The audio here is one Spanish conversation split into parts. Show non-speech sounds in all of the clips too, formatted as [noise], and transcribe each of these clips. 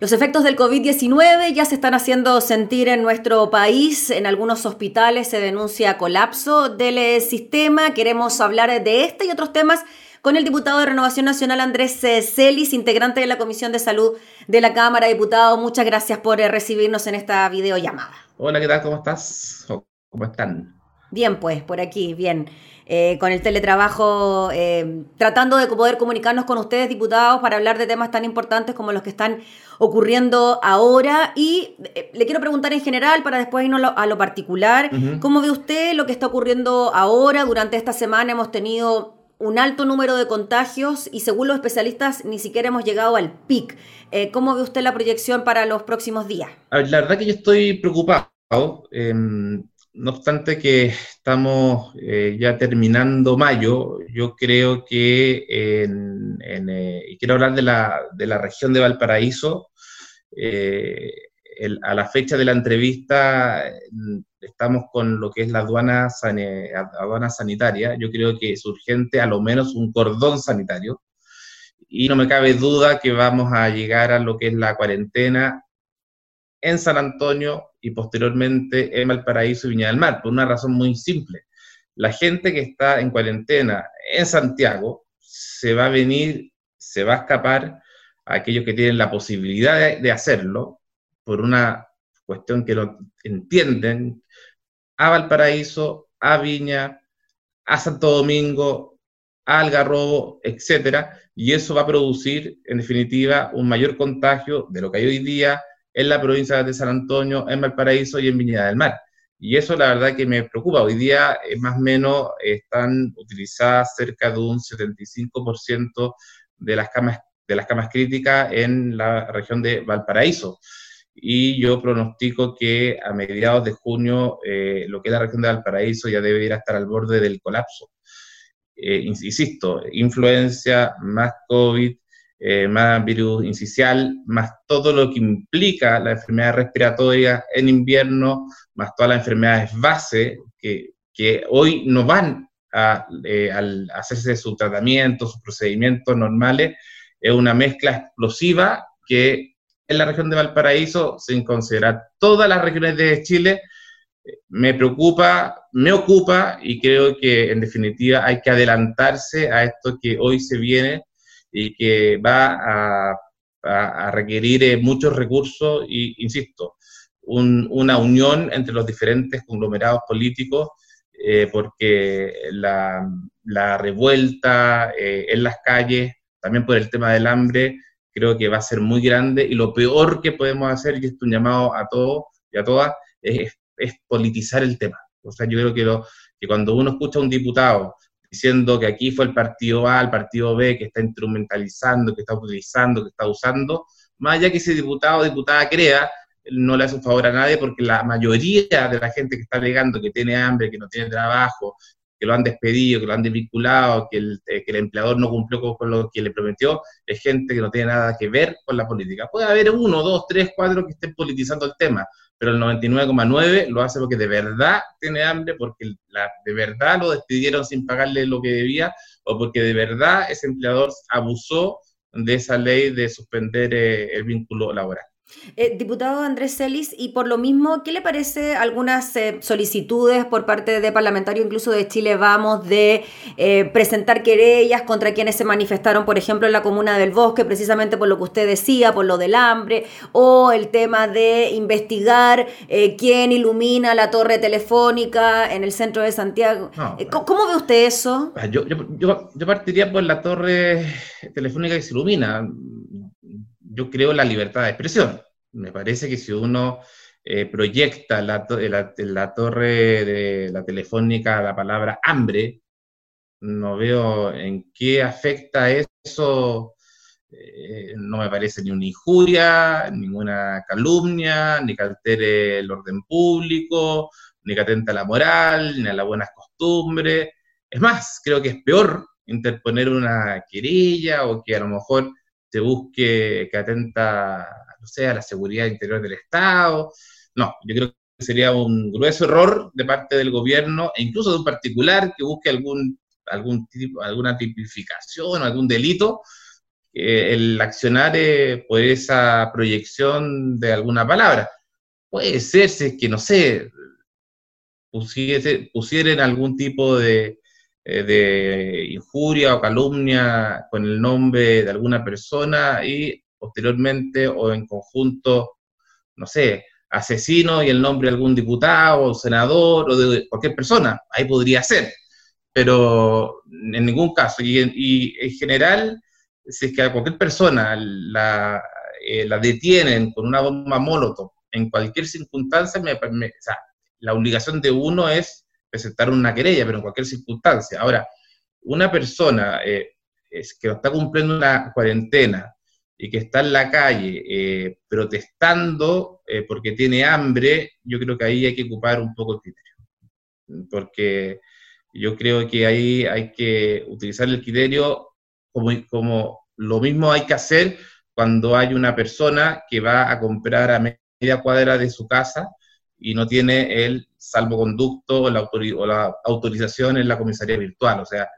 Los efectos del COVID-19 ya se están haciendo sentir en nuestro país. En algunos hospitales se denuncia colapso del eh, sistema. Queremos hablar de este y otros temas con el diputado de Renovación Nacional Andrés eh, Celis, integrante de la Comisión de Salud de la Cámara. Diputado, muchas gracias por eh, recibirnos en esta videollamada. Hola, ¿qué tal? ¿Cómo estás? ¿Cómo están? Bien, pues, por aquí, bien. Eh, con el teletrabajo, eh, tratando de poder comunicarnos con ustedes, diputados, para hablar de temas tan importantes como los que están ocurriendo ahora. Y eh, le quiero preguntar en general, para después irnos a lo, particular, ¿cómo ve usted lo que está ocurriendo ahora? Durante esta semana hemos tenido un alto número de contagios y según los especialistas ni siquiera hemos llegado al pic. ¿Cómo ve usted la proyección para los próximos días? la verdad que yo estoy preocupado. No obstante que estamos eh, ya terminando mayo, yo creo que, eh, y quiero hablar de la, de la, región de Valparaíso, eh, a la fecha de la entrevista estamos con lo que es la aduana, aduana sanitaria, yo creo que es urgente a lo menos un cordón sanitario, y no me cabe duda que vamos a llegar a lo que es la cuarentena en San Antonio y posteriormente en Valparaíso y Viña del Mar, por una razón muy simple. La gente que está en cuarentena en Santiago se va a venir, se va a escapar a aquellos que tienen la posibilidad de, hacerlo por una cuestión que no entienden, a Valparaíso, a Viña, a Santo Domingo, a Algarrobo, etcétera, y eso va a producir, en definitiva, un mayor contagio de lo que hay hoy día en la provincia de San Antonio, en Valparaíso y en Viña del Mar. Y eso la verdad que me preocupa. Hoy día eh, más o menos están utilizadas cerca de un 75% de las camas de las camas críticas en la región de Valparaíso. Y yo pronostico que a mediados de junio eh, lo que es la región de Valparaíso ya debería estar al borde del colapso. Eh, insisto, influencia más COVID, eh, más virus incisional, más todo lo que implica la enfermedad respiratoria en invierno, más todas las enfermedades base que, que hoy no van a eh, hacerse su tratamiento, sus procedimientos normales, es una mezcla explosiva que en la región de Valparaíso, sin considerar todas las regiones de Chile, me preocupa, me ocupa y creo que en definitiva hay que adelantarse a esto que hoy se viene y que va a, requerir eh, muchos recursos y, insisto, una unión entre los diferentes conglomerados políticos, eh, porque la, revuelta eh, en las calles, también por el tema del hambre, creo que va a ser muy grande y lo peor que podemos hacer, y esto es un llamado a todos y a todas, es, politizar el tema. O sea, yo creo que, cuando uno escucha a un diputado diciendo que aquí fue el partido A, el partido B, que está instrumentalizando, que está utilizando, que está usando, más allá que ese diputado o diputada crea, no le hace un favor a nadie porque la mayoría de la gente que está alegando que tiene hambre, que no tiene trabajo, que lo han despedido, que lo han desvinculado, que el, eh, que el empleador no cumplió con, lo que le prometió, es gente que no tiene nada que ver con la política. Puede haber uno, dos, tres, cuatro que estén politizando el tema, pero el 99,9 lo hace porque de verdad tiene hambre, porque la, de verdad lo despidieron sin pagarle lo que debía, o porque de verdad ese empleador abusó de esa ley de suspender eh, el vínculo laboral. Eh, diputado Andrés Celis, y por lo mismo, ¿qué le parece algunas eh, solicitudes por parte de parlamentarios, incluso de Chile Vamos, de eh, presentar querellas contra quienes se manifestaron, por ejemplo, en la comuna del Bosque, precisamente por lo que usted decía, por lo del hambre, o el tema de investigar quién ilumina la torre telefónica en el centro de Santiago? ¿Cómo, ve usted eso? Ah, yo, yo, yo partiría por la torre telefónica que se ilumina yo creo la libertad de expresión. Me parece que si uno eh, proyecta la, la, la, torre de la telefónica la palabra hambre, no veo en qué afecta eso, eh, no me parece ni una injuria, ninguna calumnia, ni que altere el orden público, ni que atenta a la moral, ni a las buenas costumbres. Es más, creo que es peor interponer una querella o que a lo mejor se busque que atenta, no a la seguridad interior del Estado. No, yo creo que sería un grueso error de parte del gobierno e incluso de un particular que busque algún, algún tipo, alguna tipificación o algún delito el accionar por esa proyección de alguna palabra. Puede ser, si es que, no sé, pusiese, pusieran algún tipo de, eh, de injuria o calumnia con el nombre de alguna persona y posteriormente o en conjunto, no sé, asesino y el nombre de algún diputado o senador o de cualquier persona, ahí podría ser, pero en ningún caso. Y, en general, si es que a cualquier persona la, eh, la detienen con una bomba molotov en cualquier circunstancia, me, o sea, la obligación de uno es presentar una querella, pero en cualquier circunstancia. Ahora, una persona eh, es que está cumpliendo una cuarentena y que está en la calle eh, protestando eh, porque tiene hambre, yo creo que ahí hay que ocupar un poco el criterio. Porque yo creo que ahí hay que utilizar el criterio como, como lo mismo hay que hacer cuando hay una persona que va a comprar a media cuadra de su casa y no tiene el salvoconducto o la, o la autorización en la comisaría virtual. O sea,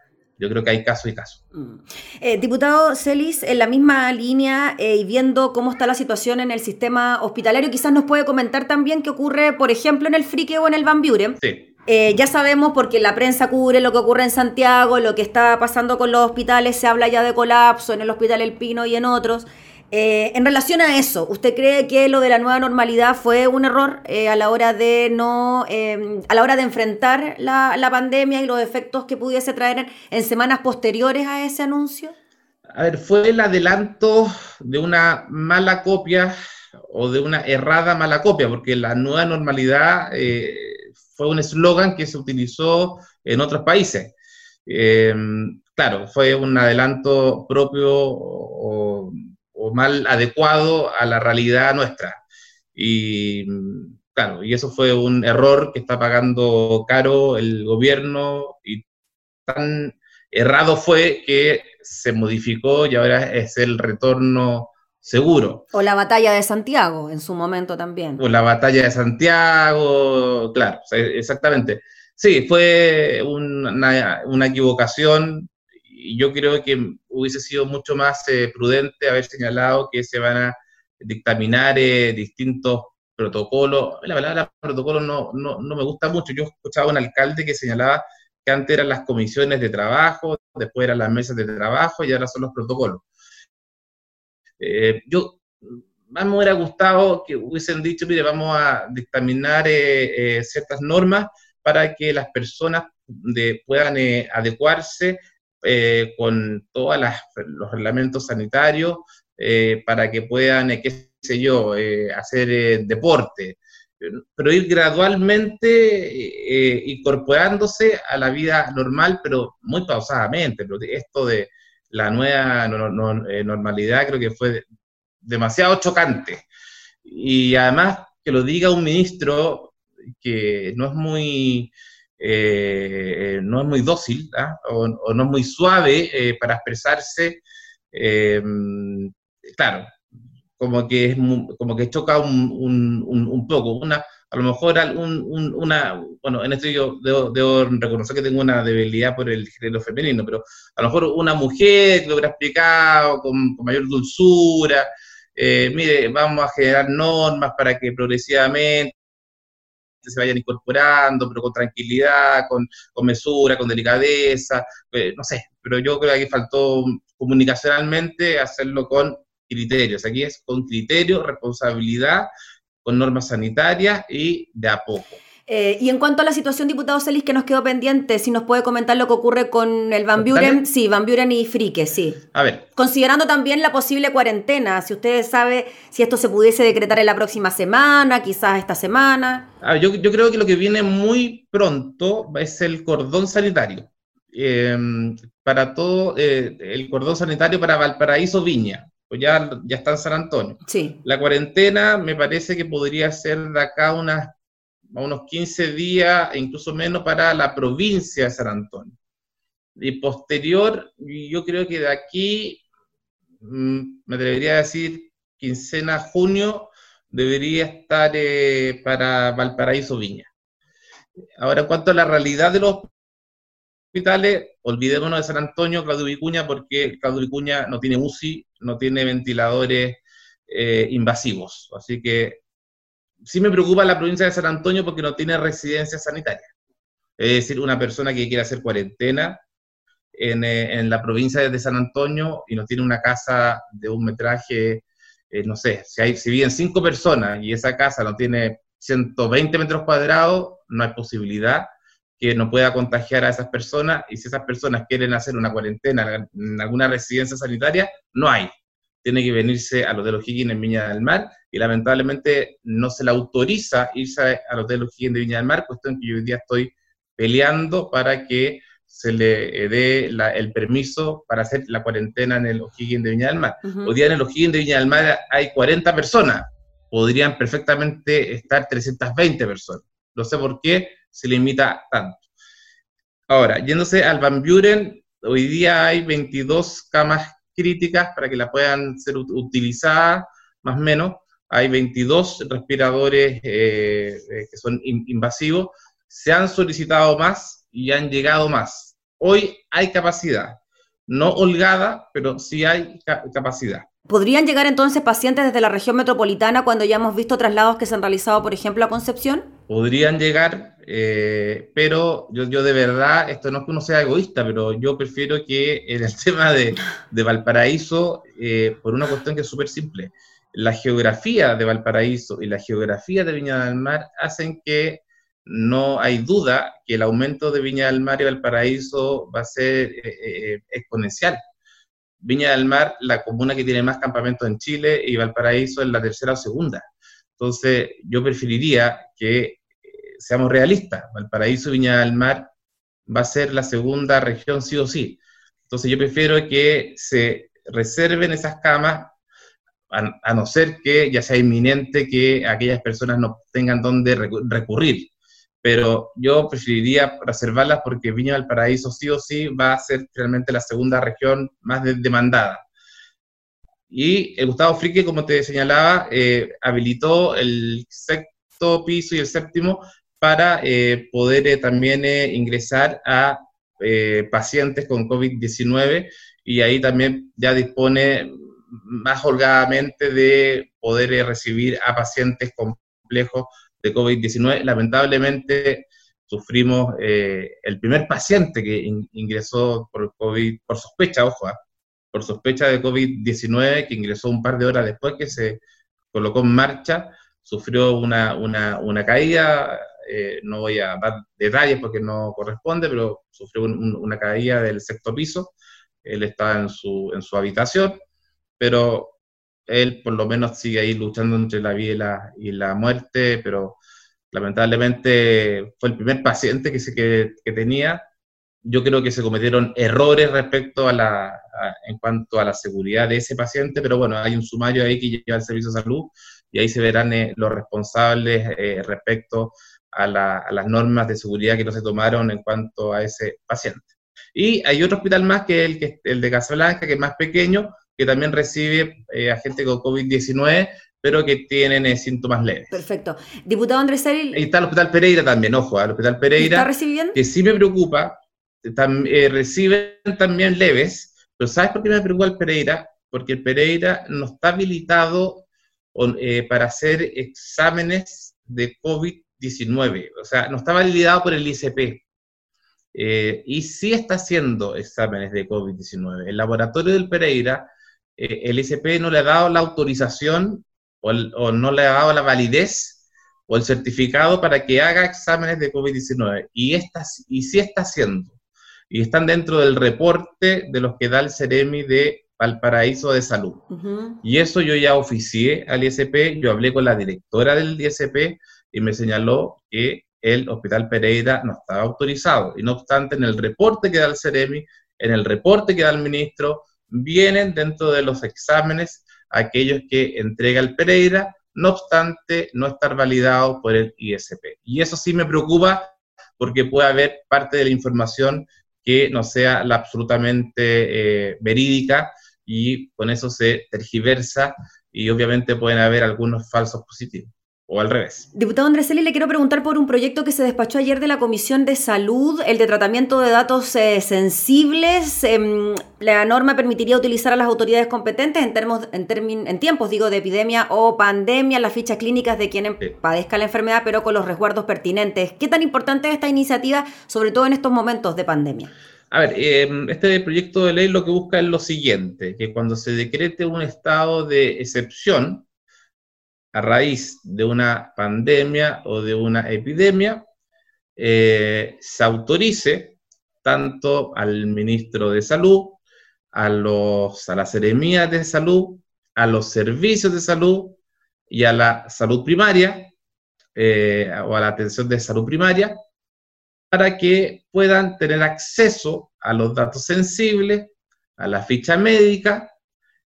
yo creo que hay caso y caso. Mm. Eh, diputado Celis, en la misma línea eh, y viendo cómo está la situación en el sistema hospitalario, quizás nos puede comentar también qué ocurre, por ejemplo, en el Frique o en el Van Buren. Sí. Eh, ya sabemos porque la prensa cubre lo que ocurre en Santiago, lo que está pasando con los hospitales, se habla ya de colapso en el Hospital El Pino y en otros. Eh, en relación a eso, ¿usted cree que lo de la nueva normalidad fue un error eh, a la hora de no, em, a la hora de enfrentar la, pandemia y los efectos que pudiese traer en, semanas posteriores a ese anuncio? A ver, fue el adelanto de una mala copia o de una errada mala copia, porque la nueva normalidad eh, fue un eslogan que se utilizó en otros países. Em, claro, fue un adelanto propio o o mal adecuado a la realidad nuestra. Y claro, y eso fue un error que está pagando caro el gobierno y tan errado fue que se modificó y ahora es el retorno seguro. O la batalla de Santiago en su momento también. O la batalla de Santiago, claro, exactamente. Sí, fue una, una equivocación y yo creo que hubiese sido mucho más eh, prudente haber señalado que se van a dictaminar eh, distintos protocolos. La palabra protocolo no, no, no, me gusta mucho. Yo escuchaba a un alcalde que señalaba que antes eran las comisiones de trabajo, después eran las mesas de trabajo y ahora son los protocolos. Eh, yo más me hubiera gustado que hubiesen dicho, mire, vamos a dictaminar ciertas normas para que las personas de, puedan adecuarse eh, con todos los reglamentos sanitarios eh, para que puedan, eh, qué sé yo, hacer deporte, pero ir gradualmente incorporándose a la vida normal, pero muy pausadamente. Esto de la nueva normalidad creo que fue demasiado chocante. Y además que lo diga un ministro que no es muy eh, no es muy dócil ¿ah? o, no es muy suave eh, para expresarse, eh, claro, como que, es como que choca un, poco. Una, a lo mejor una, bueno, en esto yo debo, reconocer que tengo una debilidad por el género femenino, pero a lo mejor una mujer lo hubiera explicado con mayor dulzura, mire, vamos a generar normas para que progresivamente se vayan incorporando, pero con tranquilidad, con, mesura, con delicadeza, eh, no sé, pero yo creo que faltó comunicacionalmente hacerlo con criterios. Aquí es con criterio, responsabilidad, con normas sanitarias y de a poco. Eh, y en cuanto a la situación, diputado Celis, que nos quedó pendiente, si nos puede comentar lo que ocurre con el Van Buren, sí, Van Buren y Frique, sí. A ver. Considerando también la posible cuarentena, si usted sabe si esto se pudiese decretar en la próxima semana, quizás esta semana. yo, creo que lo que viene muy pronto es el cordón sanitario. Em, para todo, eh, el cordón sanitario para Valparaíso Viña, pues ya, ya está en San Antonio. Sí. La cuarentena me parece que podría ser de acá unas a unos 15 días, incluso menos, para la provincia de San Antonio. Y posterior, yo creo que de aquí, mm, me debería decir, quincena junio, debería estar eh, para Valparaíso Viña. Ahora, en cuanto a la realidad de los hospitales, olvidémonos de San Antonio, Claudio Vicuña, porque Claudio Vicuña no tiene UCI, no tiene ventiladores eh, invasivos. Así que sí me preocupa la provincia de San Antonio porque no tiene residencia sanitaria. Es decir, una persona que quiere hacer cuarentena en, eh, la provincia de San Antonio y no tiene una casa de un metraje, eh, no sé, si, hay, si viven cinco personas y esa casa no tiene 120 metros cuadrados, no hay posibilidad que no pueda contagiar a esas personas y si esas personas quieren hacer una cuarentena en alguna residencia sanitaria, no hay tiene que venirse al Hotel O'Higgins en Viña del Mar y lamentablemente no se le autoriza irse al Hotel O'Higgins de Viña del Mar, cuestión que yo hoy día estoy peleando para que se le dé el permiso para hacer la cuarentena en el O'Higgins de Viña del Mar. Hoy día en el O'Higgins de Viña del Mar hay 40 personas, podrían perfectamente estar 320 personas. No sé por qué se limita tanto. Ahora, yéndose al Van Buren, hoy día hay 22 camas críticas para que la puedan ser utilizadas, más o menos. Hay 22 respiradores eh, eh, que son invasivos. Se han solicitado más y han llegado más. Hoy hay capacidad, no holgada, pero sí hay capacidad. ¿Podrían llegar entonces pacientes desde la región metropolitana cuando ya hemos visto traslados que se han realizado, por ejemplo, a Concepción? Podrían llegar, eh, pero yo, de verdad, esto no es que uno sea egoísta, pero yo prefiero que en el [laughs] tema de, de Valparaíso, eh, por una cuestión que es súper simple, la geografía de Valparaíso y la geografía de Viña del Mar hacen que no hay duda que el aumento de Viña del Mar y Valparaíso va a ser eh, exponencial. Viña del Mar, la comuna que tiene más campamentos en Chile, y Valparaíso es la tercera o segunda. Entonces, yo preferiría que eh, seamos realistas. Valparaíso y Viña del Mar va a ser la segunda región sí o sí. Entonces, yo prefiero que se reserven esas camas, a, no ser que ya sea inminente que aquellas personas no tengan dónde recurrir pero yo preferiría reservarlas porque Viña del Paraíso sí o sí va a ser realmente la segunda región más demandada. Y el Gustavo Frique, como te señalaba, eh, habilitó el sexto piso y el séptimo para eh, poder eh, también ingresar a pacientes con COVID-19 y ahí también ya dispone más holgadamente de poder recibir a pacientes complejos de COVID-19. Lamentablemente sufrimos eh, el primer paciente que ingresó por COVID, por sospecha, ojo, ¿ah? por sospecha de COVID-19, que ingresó un par de horas después que se colocó en marcha, sufrió una, una, caída, eh, no voy a dar detalles porque no corresponde, pero sufrió una caída del sexto piso, él estaba en su, en su habitación, pero él por lo menos sigue ahí luchando entre la vida y la, muerte, pero lamentablemente fue el primer paciente que, se, que, tenía. Yo creo que se cometieron errores respecto a la, en cuanto a la seguridad de ese paciente, pero bueno, hay un sumario ahí que lleva el Servicio de Salud y ahí se verán eh, los responsables eh, respecto a, a, las normas de seguridad que no se tomaron en cuanto a ese paciente. Y hay otro hospital más que el, que, el de Casablanca, que es más pequeño, que también recibe eh, a gente con COVID-19, pero que tienen eh, síntomas leves. Perfecto. Diputado Andrés Ahí está el Hospital Pereira también, ojo, ¿eh? el Hospital Pereira. ¿Está recibiendo? Que sí me preocupa, reciben también leves, pero ¿sabes por qué me preocupa el Pereira? Porque el Pereira no está habilitado para hacer exámenes de COVID-19, o sea, no está validado por el ICP. y sí está haciendo exámenes de COVID-19. El laboratorio del Pereira eh, el ICP no le ha dado la autorización o, no le ha dado la validez o el certificado para que haga exámenes de COVID-19. Y, y sí está haciendo. Y están dentro del reporte de los que da el CEREMI de Valparaíso de Salud. Y eso yo ya oficié al ISP, yo hablé con la directora del ISP y me señaló que el Hospital Pereira no estaba autorizado. Y no obstante, en el reporte que da el CEREMI, en el reporte que da el ministro, vienen dentro de los exámenes aquellos que entrega el Pereira, no obstante no estar validado por el ISP. Y eso sí me preocupa porque puede haber parte de la información que no sea la absolutamente eh, verídica y con eso se tergiversa y obviamente pueden haber algunos falsos positivos. O al revés. Diputado Andrés le quiero preguntar por un proyecto que se despachó ayer de la Comisión de Salud, el de tratamiento de datos eh, sensibles. Em, la norma permitiría utilizar a las autoridades competentes en, termos, en, en tiempos digo, de epidemia o pandemia las fichas clínicas de quien padezca la enfermedad, pero con los resguardos pertinentes. ¿Qué tan importante es esta iniciativa, sobre todo en estos momentos de pandemia? A ver, em, este proyecto de ley lo que busca es lo siguiente, que cuando se decrete un estado de excepción, a raíz de una pandemia o de una epidemia, eh, se autorice tanto al ministro de Salud, a, los, a las seremías de salud, a los servicios de salud y a la salud primaria eh, o a la atención de salud primaria para que puedan tener acceso a los datos sensibles, a la ficha médica,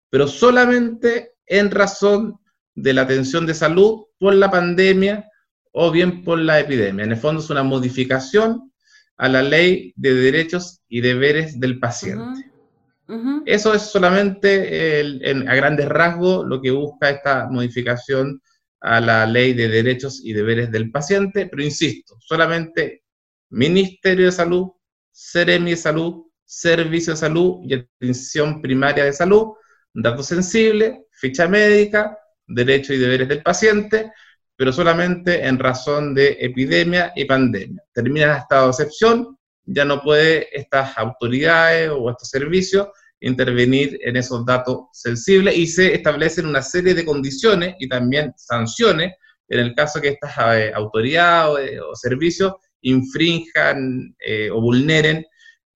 pero solamente en razón de la atención de salud por la pandemia o bien por la epidemia. En el fondo es una modificación a la ley de derechos y deberes del paciente. Eso es solamente a grandes rasgos lo que busca esta modificación a la ley de derechos y deberes del paciente, pero insisto, solamente Ministerio de Salud, Seremi de Salud, Servicio de Salud y Atención Primaria de Salud, datos sensibles, ficha médica, derechos y deberes del paciente, pero solamente en razón de epidemia y pandemia. Termina el estado de excepción, ya no puede estas autoridades o estos servicios intervenir en esos datos sensibles y se establecen una serie de condiciones y también sanciones en el caso que estas eh, autoridades o, servicios infrinjan eh, o vulneren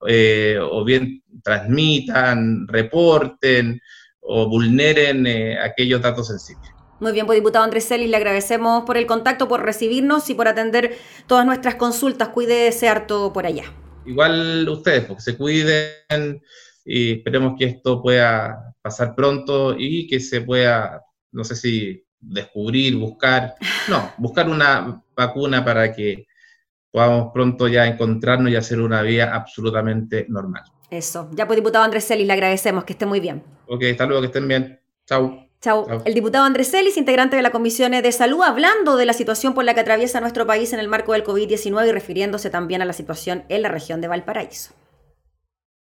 eh, o bien transmitan, reporten o vulneren eh, aquellos datos sensibles. Muy bien, pues diputado Andrés Celis, le agradecemos por el contacto, por recibirnos y por atender todas nuestras consultas. Cuídese harto por allá. Igual ustedes, porque se cuiden y esperemos que esto pueda pasar pronto y que se pueda, no sé si descubrir, buscar, no, [laughs] buscar una vacuna para que podamos pronto ya encontrarnos y hacer una vida absolutamente normal. Eso. Ya pues, diputado Andrés Celis, le agradecemos. Que esté muy bien. Ok, hasta luego, que estén bien. Chau. Chau. El diputado Andrés Celis, integrante de la Comisión de Salud, hablando de la situación por la que atraviesa nuestro país en el marco del COVID-19 y refiriéndose también a la situación en la región de Valparaíso.